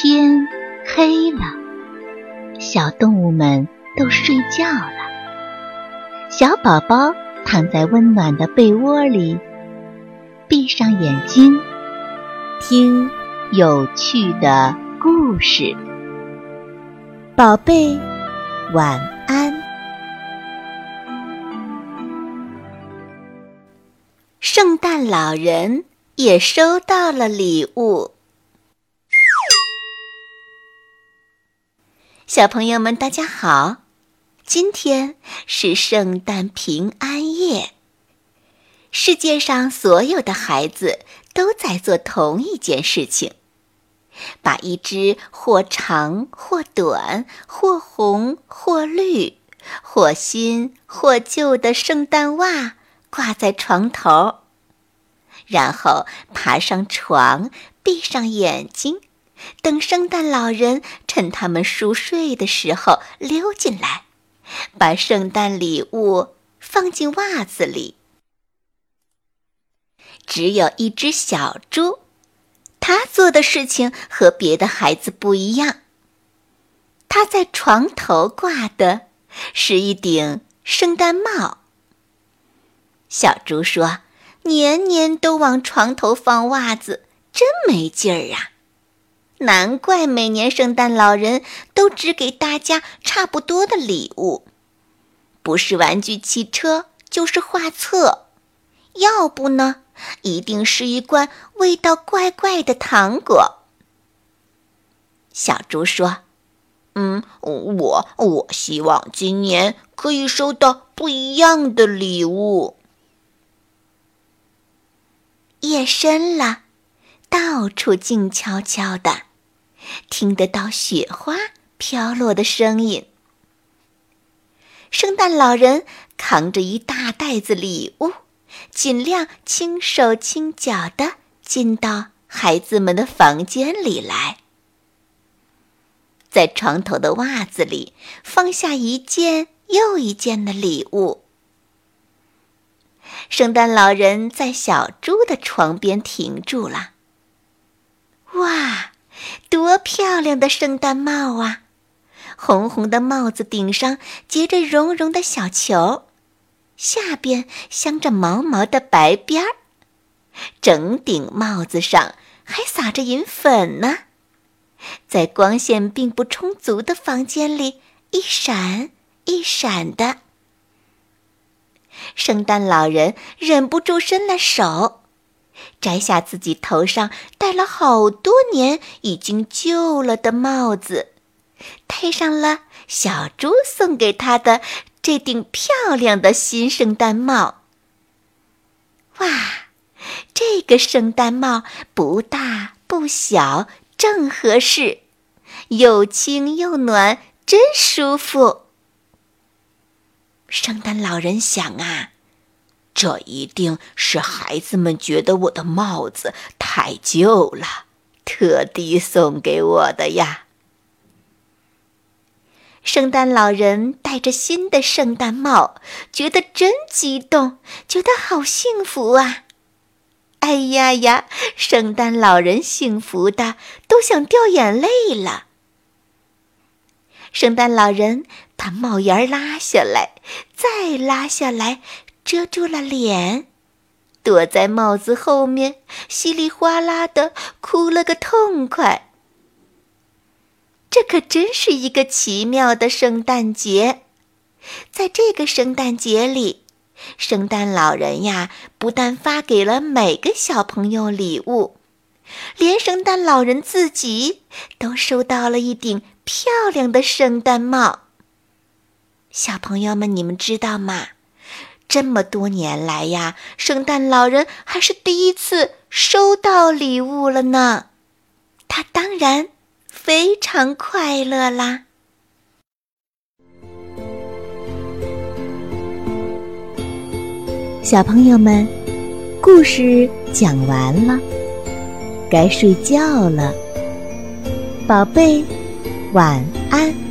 天黑了，小动物们都睡觉了。小宝宝躺在温暖的被窝里，闭上眼睛，听有趣的故事。宝贝，晚安。圣诞老人也收到了礼物。小朋友们，大家好！今天是圣诞平安夜。世界上所有的孩子都在做同一件事情：把一只或长或短、或红或绿、或新或旧的圣诞袜挂在床头，然后爬上床，闭上眼睛。等圣诞老人趁他们熟睡的时候溜进来，把圣诞礼物放进袜子里。只有一只小猪，他做的事情和别的孩子不一样。他在床头挂的是一顶圣诞帽。小猪说：“年年都往床头放袜子，真没劲儿啊！”难怪每年圣诞老人都只给大家差不多的礼物，不是玩具汽车，就是画册，要不呢，一定是一罐味道怪怪的糖果。小猪说：“嗯，我我希望今年可以收到不一样的礼物。”夜深了，到处静悄悄的。听得到雪花飘落的声音。圣诞老人扛着一大袋子礼物，尽量轻手轻脚的进到孩子们的房间里来，在床头的袜子里放下一件又一件的礼物。圣诞老人在小猪的床边停住了。哇！多漂亮的圣诞帽啊！红红的帽子顶上结着绒绒的小球，下边镶着毛毛的白边儿，整顶帽子上还撒着银粉呢，在光线并不充足的房间里一闪一闪的。圣诞老人忍不住伸了手。摘下自己头上戴了好多年、已经旧了的帽子，戴上了小猪送给他的这顶漂亮的新圣诞帽。哇，这个圣诞帽不大不小，正合适，又轻又暖，真舒服。圣诞老人想啊。这一定是孩子们觉得我的帽子太旧了，特地送给我的呀。圣诞老人戴着新的圣诞帽，觉得真激动，觉得好幸福啊！哎呀呀，圣诞老人幸福的都想掉眼泪了。圣诞老人把帽檐拉下来，再拉下来。遮住了脸，躲在帽子后面，稀里哗啦的哭了个痛快。这可真是一个奇妙的圣诞节，在这个圣诞节里，圣诞老人呀，不但发给了每个小朋友礼物，连圣诞老人自己都收到了一顶漂亮的圣诞帽。小朋友们，你们知道吗？这么多年来呀，圣诞老人还是第一次收到礼物了呢。他当然非常快乐啦。小朋友们，故事讲完了，该睡觉了，宝贝，晚安。